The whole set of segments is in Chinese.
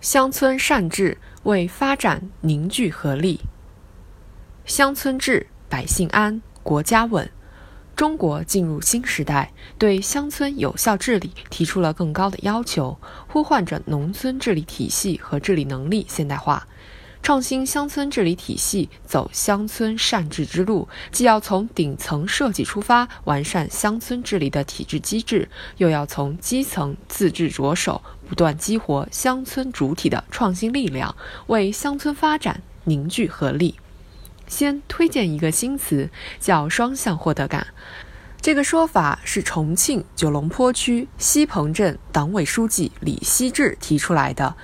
乡村善治为发展凝聚合力。乡村治，百姓安，国家稳。中国进入新时代，对乡村有效治理提出了更高的要求，呼唤着农村治理体系和治理能力现代化。创新乡村治理体系，走乡村善治之路，既要从顶层设计出发，完善乡村治理的体制机制，又要从基层自治着手，不断激活乡村主体的创新力量，为乡村发展凝聚合力。先推荐一个新词，叫“双向获得感”。这个说法是重庆九龙坡区西彭镇党委书记李希志提出来的。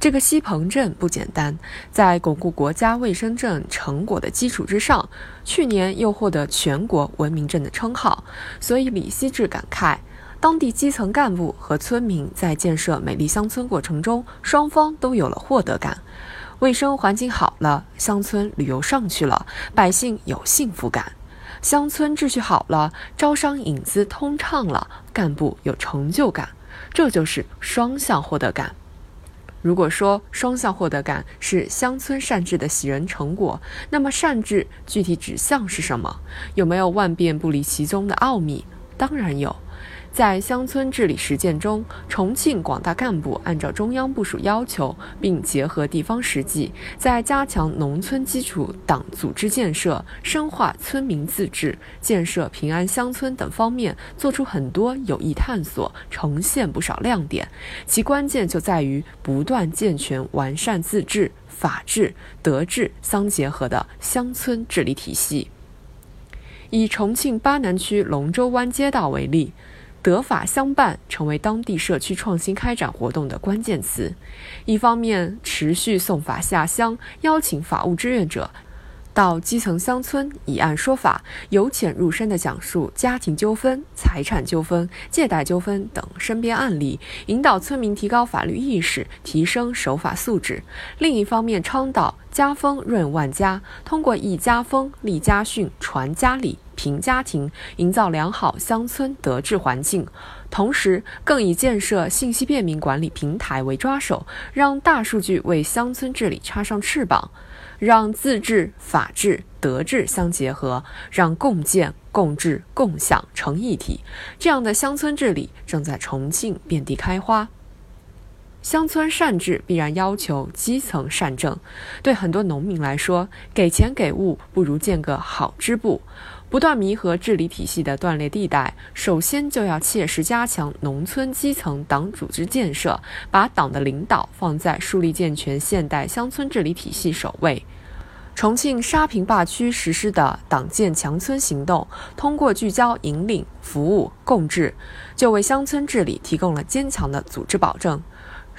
这个西彭镇不简单，在巩固国家卫生镇成果的基础之上，去年又获得全国文明镇的称号。所以李希志感慨，当地基层干部和村民在建设美丽乡村过程中，双方都有了获得感。卫生环境好了，乡村旅游上去了，百姓有幸福感；乡村秩序好了，招商引资通畅了，干部有成就感。这就是双向获得感。如果说双向获得感是乡村善治的喜人成果，那么善治具体指向是什么？有没有万变不离其宗的奥秘？当然有。在乡村治理实践中，重庆广大干部按照中央部署要求，并结合地方实际，在加强农村基础党组织建设、深化村民自治、建设平安乡村等方面做出很多有益探索，呈现不少亮点。其关键就在于不断健全完善自治、法治、德治相结合的乡村治理体系。以重庆巴南区龙舟湾街道为例。德法相伴成为当地社区创新开展活动的关键词。一方面，持续送法下乡，邀请法务志愿者到基层乡村以案说法，由浅入深地讲述家庭纠纷、财产纠纷、借贷纠纷等身边案例，引导村民提高法律意识，提升守法素质。另一方面，倡导家风润万家，通过一家风、立家训、传家礼。平家庭，营造良好乡村德治环境，同时更以建设信息便民管理平台为抓手，让大数据为乡村治理插上翅膀，让自治、法治、德治相结合，让共建、共治、共享成一体。这样的乡村治理正在重庆遍地开花。乡村善治必然要求基层善政，对很多农民来说，给钱给物不如建个好支部。不断弥合治理体系的断裂地带，首先就要切实加强农村基层党组织建设，把党的领导放在树立健全现代乡村治理体系首位。重庆沙坪坝区实施的党建强村行动，通过聚焦引领、服务、共治，就为乡村治理提供了坚强的组织保证。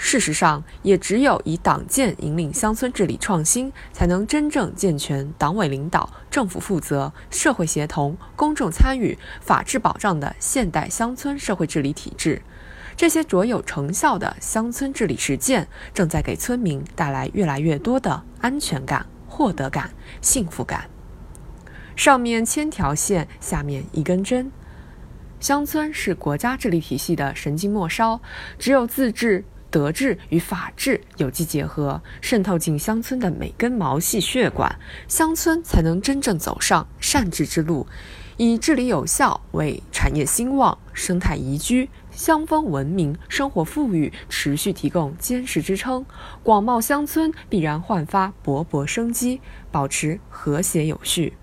事实上，也只有以党建引领乡村治理创新，才能真正健全党委领导、政府负责、社会协同、公众参与、法治保障的现代乡村社会治理体制。这些卓有成效的乡村治理实践，正在给村民带来越来越多的安全感、获得感、幸福感。上面千条线，下面一根针。乡村是国家治理体系的神经末梢，只有自治。德治与法治有机结合，渗透进乡村的每根毛细血管，乡村才能真正走上善治之路，以治理有效为产业兴旺、生态宜居、乡风文明、生活富裕持续提供坚实支撑。广袤乡村必然焕发勃勃生机，保持和谐有序。